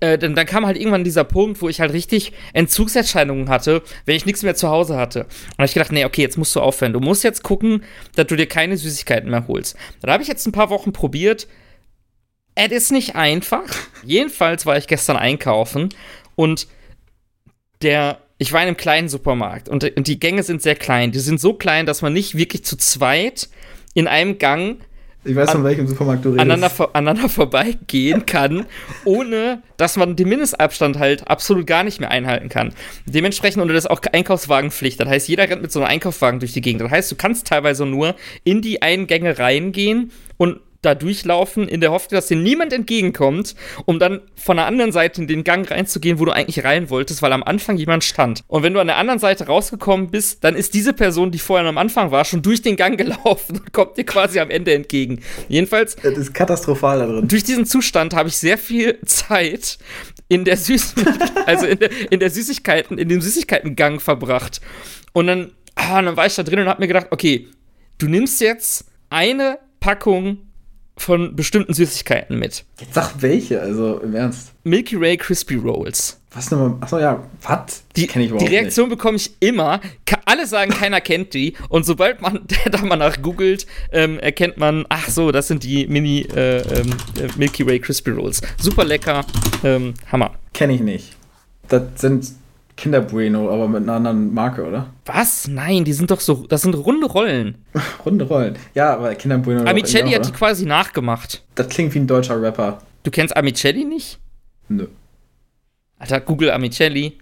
äh, dann, dann kam halt irgendwann dieser Punkt, wo ich halt richtig Entzugserscheinungen hatte, wenn ich nichts mehr zu Hause hatte. Und ich gedacht, nee, okay, jetzt musst du aufhören. Du musst jetzt gucken, dass du dir keine Süßigkeiten mehr holst. Da habe ich jetzt ein paar Wochen probiert. Es ist nicht einfach. Jedenfalls war ich gestern einkaufen und der, ich war in einem kleinen Supermarkt und die Gänge sind sehr klein. Die sind so klein, dass man nicht wirklich zu zweit in einem Gang Ich weiß, von welchem Supermarkt du redest. aneinander, vor, aneinander vorbeigehen kann, ohne dass man den Mindestabstand halt absolut gar nicht mehr einhalten kann. Dementsprechend unter das auch Einkaufswagenpflicht. Das heißt, jeder rennt mit so einem Einkaufswagen durch die Gegend. Das heißt, du kannst teilweise nur in die Eingänge reingehen und da durchlaufen, in der Hoffnung, dass dir niemand entgegenkommt, um dann von der anderen Seite in den Gang reinzugehen, wo du eigentlich rein wolltest, weil am Anfang jemand stand. Und wenn du an der anderen Seite rausgekommen bist, dann ist diese Person, die vorher am Anfang war, schon durch den Gang gelaufen und kommt dir quasi am Ende entgegen. Jedenfalls das ist katastrophal da drin. durch diesen Zustand habe ich sehr viel Zeit in der Süß also in der, in der Süßigkeiten, in dem Süßigkeitengang verbracht. Und dann, ah, dann war ich da drin und habe mir gedacht, okay, du nimmst jetzt eine Packung von bestimmten Süßigkeiten mit. Jetzt sag welche, also im Ernst. Milky Way Crispy Rolls. Was nochmal? Achso, ja, was? Die, Kenn ich die überhaupt Reaktion bekomme ich immer. Alle sagen, keiner kennt die. Und sobald man da mal nach googelt, ähm, erkennt man, ach so, das sind die Mini äh, ähm, äh, Milky Way Crispy Rolls. Super lecker. Ähm, Hammer. nicht. Kenn ich nicht. Das sind Kinder Bueno, aber mit einer anderen Marke, oder? Was? Nein, die sind doch so, das sind runde Rollen. Runde Rollen. Ja, aber Kinder Bueno. Amicelli hat die quasi nachgemacht. Das klingt wie ein deutscher Rapper. Du kennst Amicelli nicht? Nö. Alter, Google Amicelli.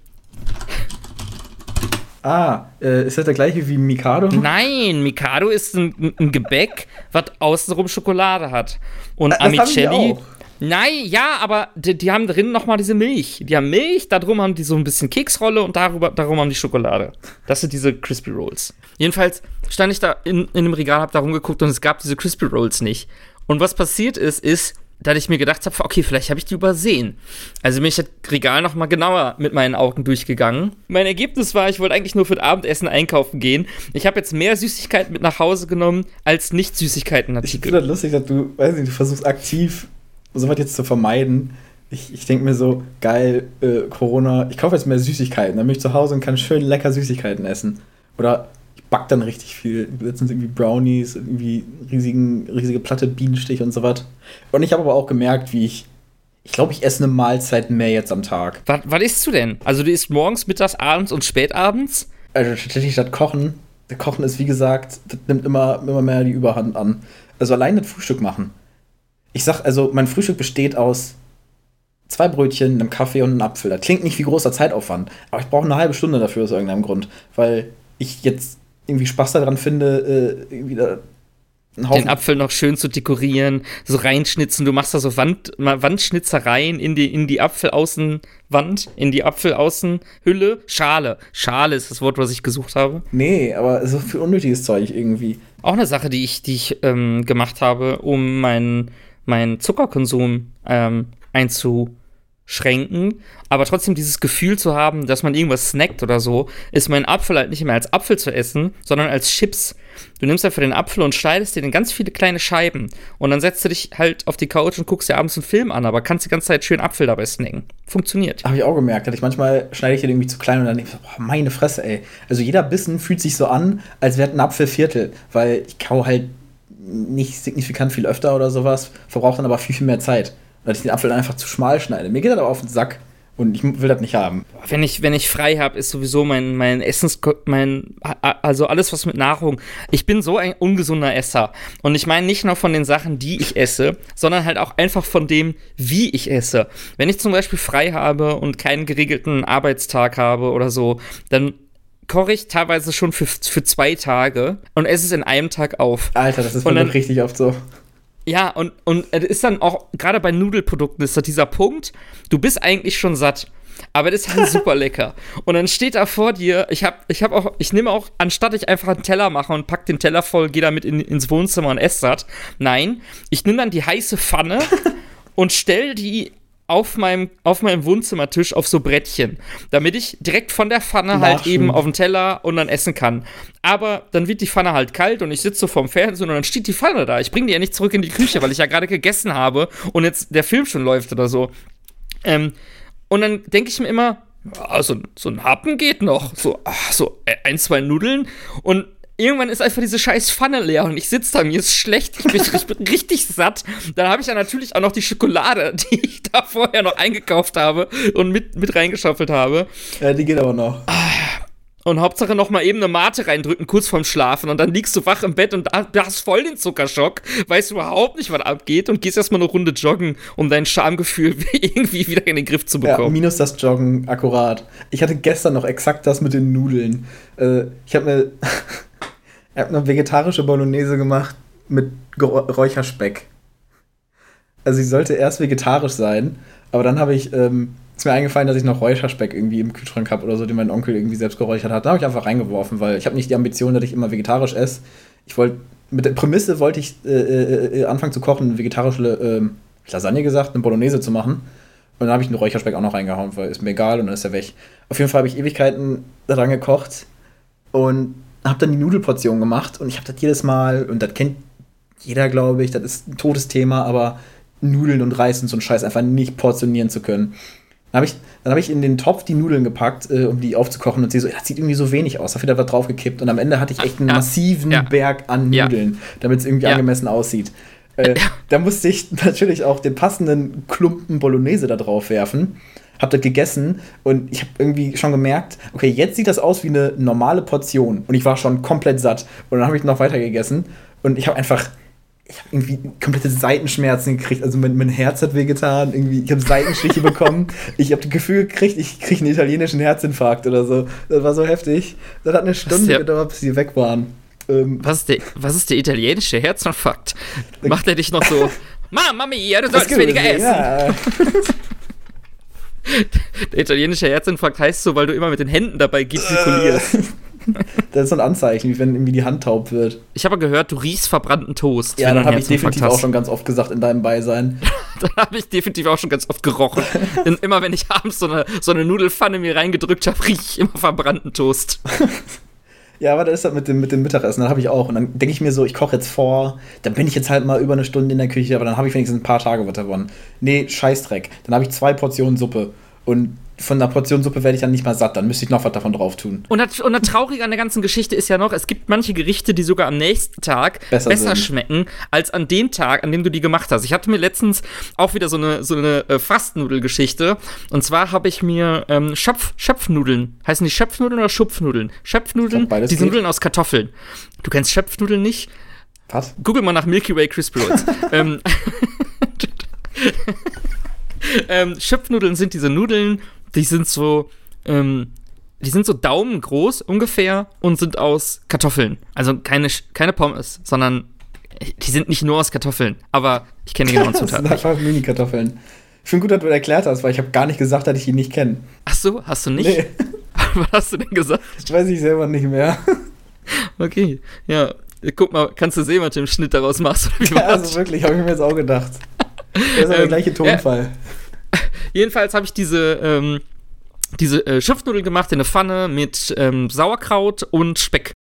Ah, äh, ist das der gleiche wie Mikado? Nein, Mikado ist ein, ein- Gebäck, was außenrum Schokolade hat. Und Das Amicelli. Nein, ja, aber die, die haben drin nochmal diese Milch. Die haben Milch, darum haben die so ein bisschen Keksrolle und darüber, darum haben die Schokolade. Das sind diese Crispy Rolls. Jedenfalls stand ich da in, in einem Regal, hab da rumgeguckt und es gab diese Crispy Rolls nicht. Und was passiert ist, ist, dass ich mir gedacht habe, okay, vielleicht habe ich die übersehen. Also bin ich das Regal noch mal genauer mit meinen Augen durchgegangen. Mein Ergebnis war, ich wollte eigentlich nur für das Abendessen einkaufen gehen. Ich habe jetzt mehr Süßigkeiten mit nach Hause genommen als nicht Süßigkeiten-Artikel. Ich finde das lustig, dass du, weiß nicht, du versuchst aktiv so was jetzt zu vermeiden. Ich, ich denke mir so, geil, äh, Corona, ich kaufe jetzt mehr Süßigkeiten, dann bin ich zu Hause und kann schön lecker Süßigkeiten essen. Oder back dann richtig viel. Letztens irgendwie Brownies, irgendwie riesigen, riesige Platte Bienenstich und so was. Und ich habe aber auch gemerkt, wie ich. Ich glaube, ich esse eine Mahlzeit mehr jetzt am Tag. Was, was isst du denn? Also, du isst morgens, mittags, abends und spätabends? Also, tatsächlich das Kochen. Das Kochen ist, wie gesagt, das nimmt immer, immer mehr die Überhand an. Also, allein das Frühstück machen. Ich sag, also, mein Frühstück besteht aus zwei Brötchen, einem Kaffee und einem Apfel. Das klingt nicht wie großer Zeitaufwand, aber ich brauche eine halbe Stunde dafür aus irgendeinem Grund, weil ich jetzt irgendwie Spaß daran finde, äh, da den Apfel noch schön zu dekorieren, so reinschnitzen. Du machst da so Wand, Wandschnitzereien in die, in die Apfelaußenwand, in die Apfelaußenhülle. Schale. Schale ist das Wort, was ich gesucht habe. Nee, aber so viel unnötiges Zeug irgendwie. Auch eine Sache, die ich, die ich ähm, gemacht habe, um meinen mein Zuckerkonsum ähm, einzu, schränken, aber trotzdem dieses Gefühl zu haben, dass man irgendwas snackt oder so, ist mein Apfel halt nicht mehr als Apfel zu essen, sondern als Chips. Du nimmst einfach den Apfel und schneidest den in ganz viele kleine Scheiben und dann setzt du dich halt auf die Couch und guckst dir abends einen Film an, aber kannst die ganze Zeit schön Apfel dabei snacken. Funktioniert. Habe ich auch gemerkt, dass ich manchmal schneide ich den irgendwie zu klein und dann denke ich, boah, meine Fresse, ey. Also jeder Bissen fühlt sich so an, als wäre ein Apfelviertel, weil ich kau halt nicht signifikant viel öfter oder sowas, verbraucht dann aber viel, viel mehr Zeit weil ich den Apfel einfach zu schmal schneide. Mir geht das aber auf den Sack und ich will das nicht haben. Wenn ich, wenn ich frei habe, ist sowieso mein, mein Essens, mein, also alles was mit Nahrung. Ich bin so ein ungesunder Esser. Und ich meine nicht nur von den Sachen, die ich esse, sondern halt auch einfach von dem, wie ich esse. Wenn ich zum Beispiel frei habe und keinen geregelten Arbeitstag habe oder so, dann koche ich teilweise schon für, für zwei Tage und esse es in einem Tag auf. Alter, das ist dann, richtig oft so. Ja, und, und es ist dann auch, gerade bei Nudelprodukten ist da dieser Punkt, du bist eigentlich schon satt. Aber das ist halt super lecker. Und dann steht da vor dir, ich hab, ich hab auch, ich nehme auch, anstatt ich einfach einen Teller mache und pack den Teller voll, gehe damit in, ins Wohnzimmer und esse satt. Nein, ich nehme dann die heiße Pfanne und stell die auf meinem, auf meinem Wohnzimmertisch auf so Brettchen, damit ich direkt von der Pfanne halt eben auf den Teller und dann essen kann. Aber dann wird die Pfanne halt kalt und ich sitze so vorm Fernsehen und dann steht die Pfanne da. Ich bringe die ja nicht zurück in die Küche, weil ich ja gerade gegessen habe und jetzt der Film schon läuft oder so. Ähm, und dann denke ich mir immer, ja, so, so ein Happen geht noch. So, ach, so ein, zwei Nudeln. Und irgendwann ist einfach diese scheiß Pfanne leer und ich sitze da, mir ist schlecht, ich bin, ich bin richtig satt. Dann habe ich ja natürlich auch noch die Schokolade, die ich da vorher noch eingekauft habe und mit, mit reingeschaufelt habe. Ja, die geht aber noch. Und Hauptsache noch mal eben eine Mate reindrücken, kurz vorm Schlafen. Und dann liegst du wach im Bett und hast voll den Zuckerschock, weißt überhaupt nicht, was abgeht und gehst erstmal eine Runde joggen, um dein Schamgefühl irgendwie wieder in den Griff zu bekommen. Ja, minus das Joggen, akkurat. Ich hatte gestern noch exakt das mit den Nudeln. Äh, ich habe mir Er hat eine vegetarische Bolognese gemacht mit Räucherspeck. Also sie sollte erst vegetarisch sein, aber dann habe ich, ähm, ist mir eingefallen, dass ich noch Räucherspeck irgendwie im Kühlschrank habe oder so, den mein Onkel irgendwie selbst geräuchert hat. Da habe ich einfach reingeworfen, weil ich habe nicht die Ambition, dass ich immer vegetarisch esse. Ich wollte, mit der Prämisse wollte ich äh, äh, äh anfangen zu kochen, eine vegetarische äh, Lasagne gesagt, eine Bolognese zu machen. Und dann habe ich den Räucherspeck auch noch reingehauen, weil ist mir egal und dann ist er weg. Auf jeden Fall habe ich Ewigkeiten daran gekocht und habe dann die Nudelportion gemacht und ich habe das jedes Mal, und das kennt jeder, glaube ich, das ist ein totes Thema, aber Nudeln und Reis und so ein Scheiß einfach nicht portionieren zu können. Dann habe ich, hab ich in den Topf die Nudeln gepackt, äh, um die aufzukochen und sie so, das sieht irgendwie so wenig aus, da wird was draufgekippt und am Ende hatte ich echt einen ja. massiven ja. Berg an Nudeln, ja. damit es irgendwie angemessen aussieht. Äh, da musste ich natürlich auch den passenden Klumpen Bolognese da drauf werfen habe das gegessen und ich habe irgendwie schon gemerkt, okay, jetzt sieht das aus wie eine normale Portion und ich war schon komplett satt und dann habe ich noch weiter gegessen und ich habe einfach ich habe irgendwie komplette Seitenschmerzen gekriegt, also mein, mein Herz hat wehgetan, irgendwie ich habe Seitenstiche bekommen, ich habe das Gefühl gekriegt, ich kriege einen italienischen Herzinfarkt oder so. Das war so heftig. Das hat eine Stunde gedauert, bis sie weg waren. Ähm, was, ist der, was ist der italienische Herzinfarkt? Macht er dich noch so, Mama mia, du sollst weniger essen. Ja. Der italienische Herzinfarkt heißt so, weil du immer mit den Händen dabei gestikulierst. das ist so ein Anzeichen, wie wenn irgendwie die Hand taub wird. Ich habe gehört, du riechst verbrannten Toast. Ja, dann habe ich definitiv auch schon ganz oft gesagt in deinem Beisein. dann habe ich definitiv auch schon ganz oft gerochen. immer wenn ich abends so eine, so eine Nudelfanne mir reingedrückt habe, rieche ich immer verbrannten Toast. Ja, aber da ist das mit dem, mit dem Mittagessen, dann habe ich auch. Und dann denke ich mir so, ich koche jetzt vor, dann bin ich jetzt halt mal über eine Stunde in der Küche, aber dann habe ich wenigstens ein paar Tage was gewonnen. Nee, Scheißdreck. Dann habe ich zwei Portionen Suppe. Und von einer Portion Suppe werde ich dann nicht mal satt, dann müsste ich noch was davon drauf tun. Und das, und das Traurige an der ganzen Geschichte ist ja noch, es gibt manche Gerichte, die sogar am nächsten Tag besser, besser schmecken, als an dem Tag, an dem du die gemacht hast. Ich hatte mir letztens auch wieder so eine, so eine äh, Fastnudelgeschichte. Und zwar habe ich mir ähm, Schöpf, Schöpfnudeln, heißen die Schöpfnudeln oder Schupfnudeln? Schöpfnudeln, die sind Nudeln aus Kartoffeln. Du kennst Schöpfnudeln nicht? Was? Google mal nach Milky Way Crispy Rolls. ähm, ähm, Schöpfnudeln sind diese Nudeln, die sind so, ähm, die sind so daumengroß ungefähr und sind aus Kartoffeln. Also keine, keine Pommes, sondern die sind nicht nur aus Kartoffeln. Aber ich kenne die genauen Zutaten. das sind einfach Mini-Kartoffeln. Ich finde gut, dass du das erklärt hast, weil ich habe gar nicht gesagt, dass ich ihn nicht kenne. Ach so, hast du nicht? Nee. Was hast du denn gesagt? Das weiß ich selber nicht mehr. Okay, ja. Guck mal, kannst du sehen, was du im Schnitt daraus machst? ja, also wirklich, habe ich mir jetzt auch gedacht. Das ist aber ähm, der gleiche Tonfall. Jedenfalls habe ich diese, ähm, diese äh, Schiffnudel gemacht in eine Pfanne mit ähm, Sauerkraut und Speck.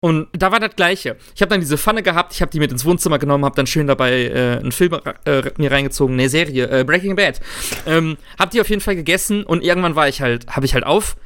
Und da war das Gleiche. Ich habe dann diese Pfanne gehabt, ich habe die mit ins Wohnzimmer genommen, habe dann schön dabei äh, einen Film äh, mir reingezogen, eine Serie, äh, Breaking Bad. Ähm, hab die auf jeden Fall gegessen und irgendwann war ich halt, habe ich halt auf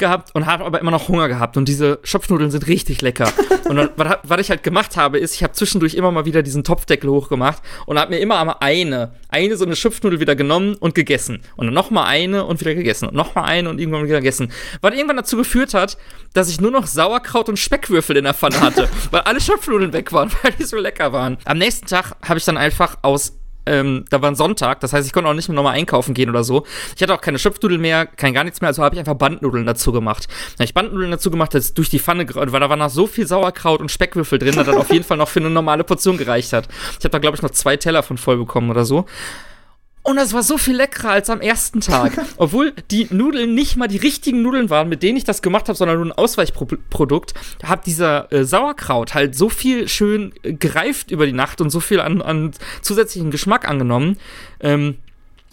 gehabt und habe aber immer noch Hunger gehabt. Und diese Schopfnudeln sind richtig lecker. und dann, was, was, ich halt gemacht habe, ist, ich habe zwischendurch immer mal wieder diesen Topfdeckel hochgemacht und habe mir immer einmal eine, eine so eine Schopfnudel wieder genommen und gegessen. Und dann nochmal eine und wieder gegessen. Und nochmal eine und irgendwann wieder gegessen. Was irgendwann dazu geführt hat, dass ich nur noch Sauerkraut und Speckwürfel in der Pfanne hatte, weil alle Schopfnudeln weg waren, weil die so lecker waren. Am nächsten Tag habe ich dann einfach aus ähm, da war ein Sonntag, das heißt, ich konnte auch nicht mehr nochmal einkaufen gehen oder so. Ich hatte auch keine Schöpfnudeln mehr, kein gar nichts mehr, also habe ich einfach Bandnudeln dazu gemacht. Da habe ich Bandnudeln dazu gemacht, das durch die Pfanne, weil da war noch so viel Sauerkraut und Speckwürfel drin, dass das auf jeden Fall noch für eine normale Portion gereicht hat. Ich habe da, glaube ich, noch zwei Teller von voll bekommen oder so. Und das war so viel leckerer als am ersten Tag. Obwohl die Nudeln nicht mal die richtigen Nudeln waren, mit denen ich das gemacht habe, sondern nur ein Ausweichprodukt, hat dieser äh, Sauerkraut halt so viel schön äh, gereift über die Nacht und so viel an, an zusätzlichen Geschmack angenommen. Ähm,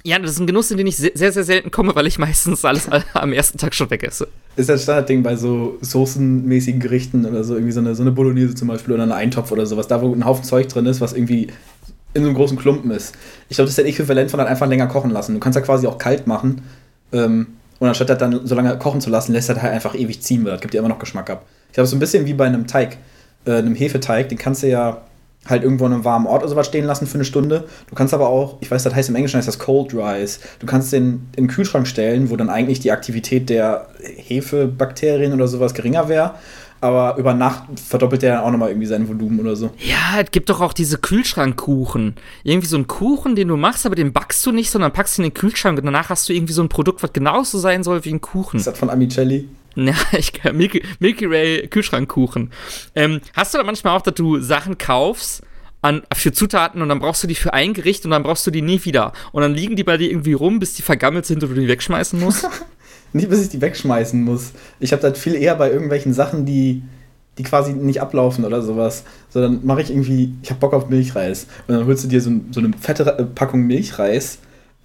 ja, das ist ein Genuss, in den ich sehr, sehr, selten komme, weil ich meistens alles am ersten Tag schon wegesse. Ist das Standardding bei so soßenmäßigen Gerichten oder so, irgendwie so eine, so eine Bolognese zum Beispiel oder ein Eintopf oder sowas, da wo ein Haufen Zeug drin ist, was irgendwie in so einem großen Klumpen ist. Ich glaube, das ist der Äquivalent von dann einfach länger kochen lassen. Du kannst ja quasi auch kalt machen. Ähm, und anstatt das dann so lange kochen zu lassen, lässt das halt einfach ewig ziehen, weil das gibt ja immer noch Geschmack ab. Ich glaube, so ein bisschen wie bei einem Teig, äh, einem Hefeteig, den kannst du ja halt irgendwo an einem warmen Ort oder sowas stehen lassen für eine Stunde. Du kannst aber auch, ich weiß, das heißt im Englischen heißt das Cold Rise. Du kannst den in den Kühlschrank stellen, wo dann eigentlich die Aktivität der Hefebakterien oder sowas geringer wäre aber über Nacht verdoppelt der dann auch nochmal irgendwie sein Volumen oder so. Ja, es gibt doch auch diese Kühlschrankkuchen. Irgendwie so einen Kuchen, den du machst, aber den backst du nicht, sondern packst ihn in den Kühlschrank und danach hast du irgendwie so ein Produkt, was genauso sein soll wie ein Kuchen. Ist das von Amicelli? Ja, ich Milky, Milky Way Kühlschrankkuchen. Ähm, hast du da manchmal auch, dass du Sachen kaufst an, für Zutaten und dann brauchst du die für ein Gericht und dann brauchst du die nie wieder. Und dann liegen die bei dir irgendwie rum, bis die vergammelt sind und du die wegschmeißen musst? Nicht, bis ich die wegschmeißen muss. Ich habe das viel eher bei irgendwelchen Sachen, die, die quasi nicht ablaufen oder sowas. Sondern mache ich irgendwie, ich habe Bock auf Milchreis. Und dann holst du dir so, so eine fette äh, Packung Milchreis.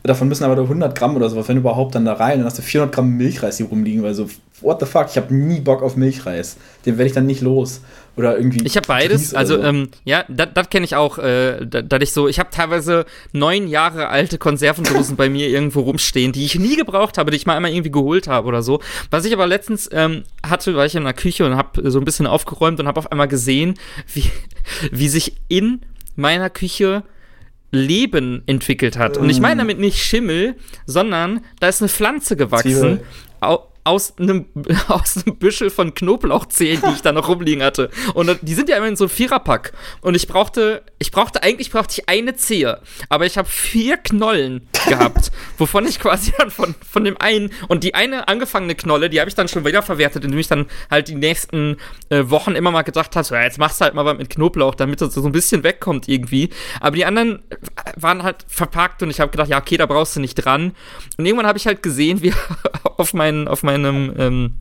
Davon müssen aber nur 100 Gramm oder sowas, wenn überhaupt, dann da rein. Dann hast du 400 Gramm Milchreis hier rumliegen, weil so, what the fuck, ich habe nie Bock auf Milchreis. Den werde ich dann nicht los. Oder irgendwie. Ich habe beides. Also, so. ähm, ja, das kenne ich auch, äh, dass ich so, ich habe teilweise neun Jahre alte Konservendosen bei mir irgendwo rumstehen, die ich nie gebraucht habe, die ich mal einmal irgendwie geholt habe oder so. Was ich aber letztens ähm, hatte, war ich in der Küche und habe so ein bisschen aufgeräumt und habe auf einmal gesehen, wie, wie sich in meiner Küche Leben entwickelt hat. Und ich meine damit nicht Schimmel, sondern da ist eine Pflanze gewachsen. Au aus einem, aus einem Büschel von Knoblauchzehen, die ich da noch rumliegen hatte. Und die sind ja immer in so einem Viererpack. Und ich brauchte, ich brauchte, eigentlich brauchte ich eine Zehe. Aber ich habe vier Knollen gehabt, wovon ich quasi dann von, von dem einen, und die eine angefangene Knolle, die habe ich dann schon wieder verwertet, indem ich dann halt die nächsten äh, Wochen immer mal gedacht habe, so, ja, jetzt machst du halt mal was mit Knoblauch, damit das so ein bisschen wegkommt irgendwie. Aber die anderen waren halt verpackt und ich habe gedacht, ja, okay, da brauchst du nicht dran. Und irgendwann habe ich halt gesehen, wie auf meinen, auf meinen meinem, ähm,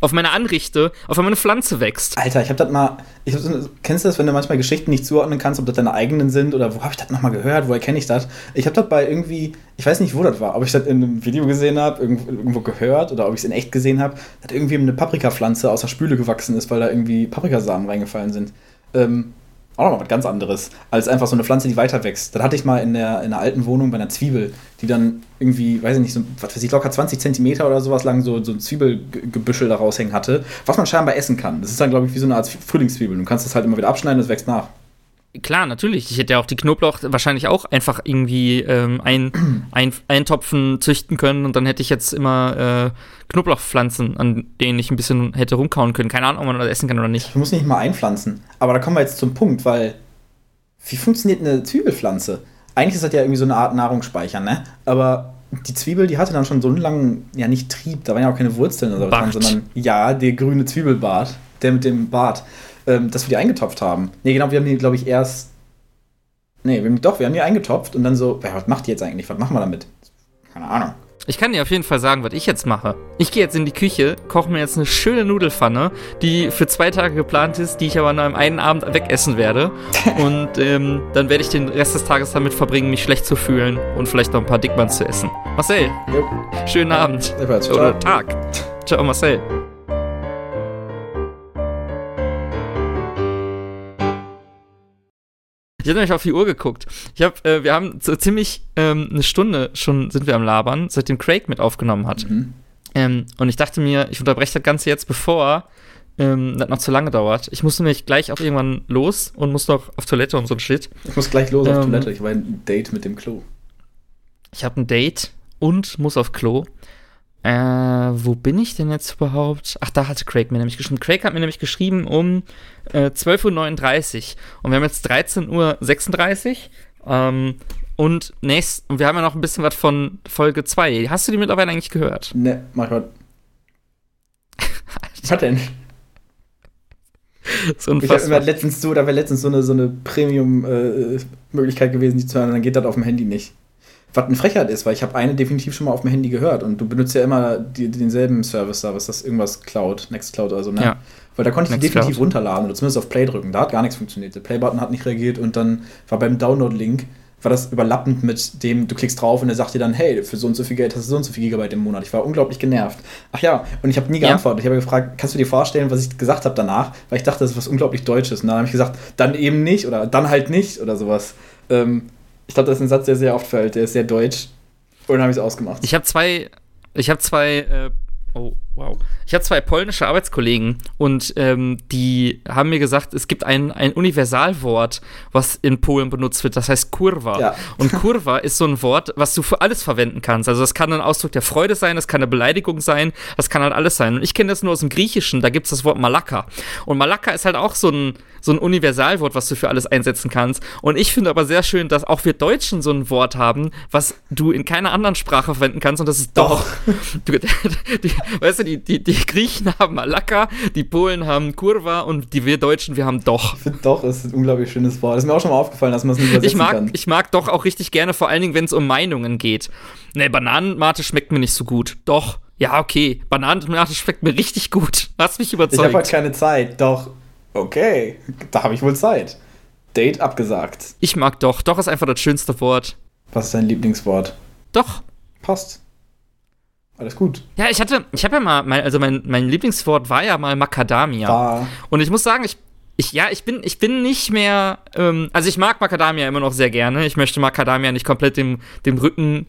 auf meiner Anrichte, auf meine Pflanze wächst. Alter, ich hab das mal. Ich kennst du das, wenn du manchmal Geschichten nicht zuordnen kannst, ob das deine eigenen sind oder wo habe ich das nochmal gehört, woher kenne ich das? Ich habe das bei irgendwie, ich weiß nicht, wo das war, ob ich das in einem Video gesehen habe, irgendwo gehört oder ob ich es in echt gesehen habe, dass irgendwie eine Paprikapflanze aus der Spüle gewachsen ist, weil da irgendwie Paprikasamen reingefallen sind. Ähm, auch nochmal was ganz anderes, als einfach so eine Pflanze, die weiter wächst. Das hatte ich mal in der, in der alten Wohnung bei einer Zwiebel, die dann irgendwie, weiß ich nicht, so, was weiß ich, locker 20 Zentimeter oder sowas lang so, so ein Zwiebelgebüschel da raushängen hatte, was man scheinbar essen kann. Das ist dann, glaube ich, wie so eine Art Frühlingszwiebel. Du kannst das halt immer wieder abschneiden, das wächst nach. Klar, natürlich. Ich hätte ja auch die Knoblauch wahrscheinlich auch einfach irgendwie ähm, ein, ein, eintopfen, züchten können und dann hätte ich jetzt immer äh, Knoblauchpflanzen, an denen ich ein bisschen hätte rumkauen können. Keine Ahnung, ob man das essen kann oder nicht. Du musst nicht mal einpflanzen. Aber da kommen wir jetzt zum Punkt, weil wie funktioniert eine Zwiebelpflanze? Eigentlich ist das ja irgendwie so eine Art Nahrungsspeicher, ne? Aber die Zwiebel, die hatte dann schon so einen langen, ja nicht Trieb, da waren ja auch keine Wurzeln oder so, sondern ja, der grüne Zwiebelbart, der mit dem Bart ähm, dass wir die eingetopft haben. Nee, genau, wir haben die, glaube ich, erst. Nee, wir, doch, wir haben die eingetopft und dann so, ja, was macht die jetzt eigentlich? Was machen wir damit? Keine Ahnung. Ich kann dir auf jeden Fall sagen, was ich jetzt mache. Ich gehe jetzt in die Küche, koche mir jetzt eine schöne Nudelfanne, die für zwei Tage geplant ist, die ich aber an einem einen Abend wegessen werde. und ähm, dann werde ich den Rest des Tages damit verbringen, mich schlecht zu fühlen und vielleicht noch ein paar Dickmanns zu essen. Marcel, jo. schönen Abend. Oder Tag. Ciao, Marcel. Ich habe nämlich auf die Uhr geguckt. Ich hab, äh, wir haben so ziemlich ähm, eine Stunde schon sind wir am Labern, seitdem Craig mit aufgenommen hat. Mhm. Ähm, und ich dachte mir, ich unterbreche das Ganze jetzt, bevor ähm, das noch zu lange dauert. Ich muss nämlich gleich auch irgendwann los und muss noch auf Toilette und so ein Shit. Ich muss gleich los auf ähm, Toilette. Ich habe ein Date mit dem Klo. Ich habe ein Date und muss auf Klo. Äh, wo bin ich denn jetzt überhaupt? Ach, da hatte Craig mir nämlich geschrieben. Craig hat mir nämlich geschrieben um äh, 12.39 Uhr. Und wir haben jetzt 13.36 Uhr. Ähm, und nächst, wir haben ja noch ein bisschen was von Folge 2. Hast du die mittlerweile eigentlich gehört? Ne, mach mal. was denn? So ich hab, letztens so, da wäre letztens so eine, so eine Premium-Möglichkeit äh, gewesen, die zu hören, dann geht das auf dem Handy nicht. Was eine Frechheit ist, weil ich habe eine definitiv schon mal auf dem Handy gehört und du benutzt ja immer die, denselben Service da, was das irgendwas Cloud, Nextcloud oder so, ne? Ja. Weil da konnte ich Next definitiv Cloud. runterladen oder zumindest auf Play drücken. Da hat gar nichts funktioniert. Der Play-Button hat nicht reagiert und dann war beim Download-Link war das überlappend mit dem, du klickst drauf und er sagt dir dann, hey, für so und so viel Geld hast du so und so viel Gigabyte im Monat. Ich war unglaublich genervt. Ach ja, und ich habe nie geantwortet. Ja. Ich habe gefragt, kannst du dir vorstellen, was ich gesagt habe danach? Weil ich dachte, das ist was unglaublich Deutsches. Und dann habe ich gesagt, dann eben nicht oder dann halt nicht oder sowas. Ähm, ich glaube, das ist ein Satz, der sehr oft fällt. Der ist sehr deutsch. Und dann habe ich es ausgemacht. Ich habe zwei, ich habe zwei äh, Oh, wow. Ich habe zwei polnische Arbeitskollegen und ähm, die haben mir gesagt, es gibt ein, ein Universalwort, was in Polen benutzt wird, das heißt Kurva. Ja. Und Kurva ist so ein Wort, was du für alles verwenden kannst. Also das kann ein Ausdruck der Freude sein, das kann eine Beleidigung sein, das kann halt alles sein. Und ich kenne das nur aus dem Griechischen, da gibt es das Wort Malaka. Und Malaka ist halt auch so ein, so ein Universalwort, was du für alles einsetzen kannst. Und ich finde aber sehr schön, dass auch wir Deutschen so ein Wort haben, was du in keiner anderen Sprache verwenden kannst und das ist doch. doch. Du, weißt du, die, die, die Griechen haben Malaka, die Polen haben Kurva und die wir Deutschen, wir haben Doch. Ich finde Doch ist ein unglaublich schönes Wort. Das ist mir auch schon mal aufgefallen, dass man es nicht übersetzen ich mag, kann. Ich mag Doch auch richtig gerne, vor allen Dingen, wenn es um Meinungen geht. Ne, Bananenmate schmeckt mir nicht so gut. Doch. Ja, okay. Bananenmate schmeckt mir richtig gut. Hast mich überzeugt. Ich habe halt keine Zeit. Doch. Okay. Da habe ich wohl Zeit. Date abgesagt. Ich mag Doch. Doch ist einfach das schönste Wort. Was ist dein Lieblingswort? Doch. Passt. Alles gut. Ja, ich hatte, ich habe ja mal, mein, also mein, mein Lieblingswort war ja mal Macadamia. War. Und ich muss sagen, ich, ich, ja, ich bin, ich bin nicht mehr, ähm, also ich mag Macadamia immer noch sehr gerne. Ich möchte Macadamia nicht komplett dem, dem Rücken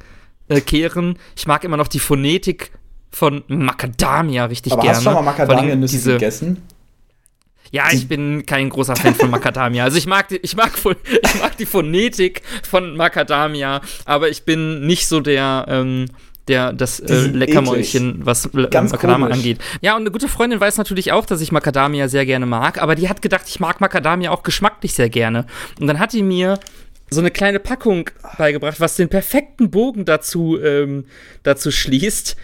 äh, kehren. Ich mag immer noch die Phonetik von Macadamia richtig Aber gerne. Hast du schon mal Macadamia-Nüsse gegessen? Ja, ich bin kein großer Fan von Macadamia. Also ich mag, die, ich, mag, ich mag die Phonetik von Macadamia, aber ich bin nicht so der, ähm, der das äh, Leckermäulchen, was äh, Macadamia angeht. Ja, und eine gute Freundin weiß natürlich auch, dass ich Macadamia sehr gerne mag, aber die hat gedacht, ich mag Macadamia auch geschmacklich sehr gerne. Und dann hat die mir so eine kleine Packung beigebracht, was den perfekten Bogen dazu, ähm, dazu schließt.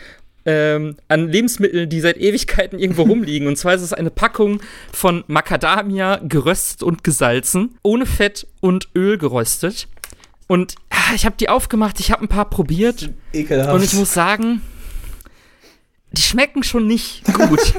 Ähm, an Lebensmitteln, die seit Ewigkeiten irgendwo rumliegen. Und zwar ist es eine Packung von Macadamia geröstet und gesalzen, ohne Fett und Öl geröstet. Und ich habe die aufgemacht, ich habe ein paar probiert. Ekelhaft. Und ich muss sagen, die schmecken schon nicht gut.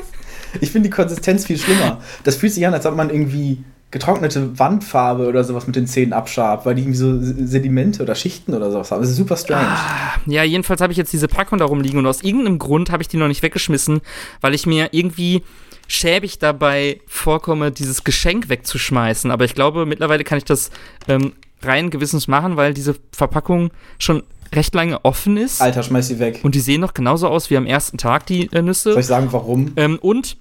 Ich finde die Konsistenz viel schlimmer. Das fühlt sich an, als ob man irgendwie getrocknete Wandfarbe oder sowas mit den Zähnen abschabt, weil die irgendwie so Sedimente oder Schichten oder sowas haben. Das ist super strange. Ah, ja, jedenfalls habe ich jetzt diese Packung da rumliegen und aus irgendeinem Grund habe ich die noch nicht weggeschmissen, weil ich mir irgendwie schäbig dabei vorkomme, dieses Geschenk wegzuschmeißen. Aber ich glaube, mittlerweile kann ich das ähm, rein gewissens machen, weil diese Verpackung schon recht lange offen ist. Alter, schmeiß sie weg. Und die sehen noch genauso aus wie am ersten Tag, die äh, Nüsse. Soll ich sagen, warum? Ähm, und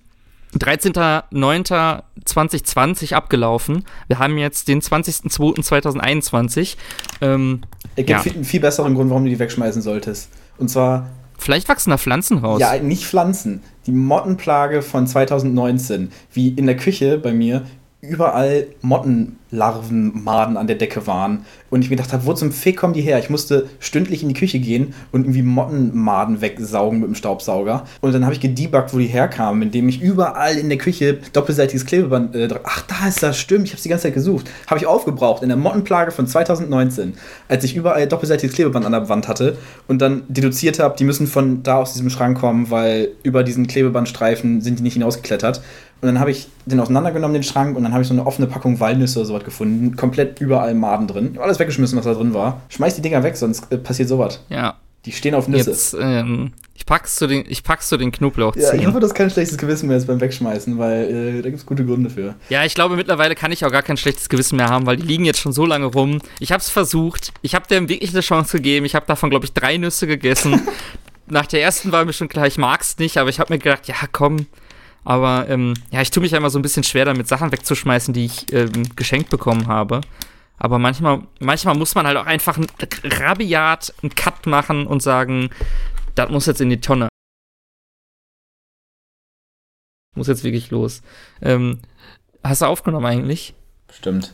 13.09.2020 abgelaufen. Wir haben jetzt den 20.02.2021. Ähm, es gibt ja. viel, einen viel besseren Grund, warum du die wegschmeißen solltest. Und zwar. Vielleicht wachsen da Pflanzen raus. Ja, nicht Pflanzen. Die Mottenplage von 2019, wie in der Küche bei mir überall Mottenlarvenmaden an der Decke waren. Und ich mir gedacht habe, wo zum Fick kommen die her? Ich musste stündlich in die Küche gehen und irgendwie Mottenmaden wegsaugen mit dem Staubsauger. Und dann habe ich gedebuggt, wo die herkamen, indem ich überall in der Küche doppelseitiges Klebeband. Äh, ach, da ist das, stimmt, ich habe es die ganze Zeit gesucht. Habe ich aufgebraucht in der Mottenplage von 2019, als ich überall doppelseitiges Klebeband an der Wand hatte und dann deduziert habe, die müssen von da aus diesem Schrank kommen, weil über diesen Klebebandstreifen sind die nicht hinausgeklettert. Und dann habe ich den auseinandergenommen, den Schrank, und dann habe ich so eine offene Packung Walnüsse oder sowas gefunden. Komplett überall Maden drin. Ich habe alles weggeschmissen, was da drin war. Schmeiß die Dinger weg, sonst äh, passiert sowas. Ja. Die stehen auf Nüsse. Jetzt, ähm, ich pack's zu den, ich pack's zu den Knoblauch Ja, ich hoffe, das ist kein schlechtes Gewissen mehr ist beim Wegschmeißen, weil äh, da gibt's gute Gründe für. Ja, ich glaube, mittlerweile kann ich auch gar kein schlechtes Gewissen mehr haben, weil die liegen jetzt schon so lange rum. Ich hab's versucht. Ich habe dem wirklich eine Chance gegeben. Ich habe davon, glaube ich, drei Nüsse gegessen. Nach der ersten war mir schon klar, ich mag's nicht, aber ich habe mir gedacht, ja, komm, aber ähm, ja, ich tue mich einmal so ein bisschen schwer damit, Sachen wegzuschmeißen, die ich ähm, geschenkt bekommen habe. Aber manchmal, manchmal muss man halt auch einfach ein, rabiat einen Cut machen und sagen, das muss jetzt in die Tonne. Muss jetzt wirklich los. Ähm, hast du aufgenommen eigentlich? Stimmt.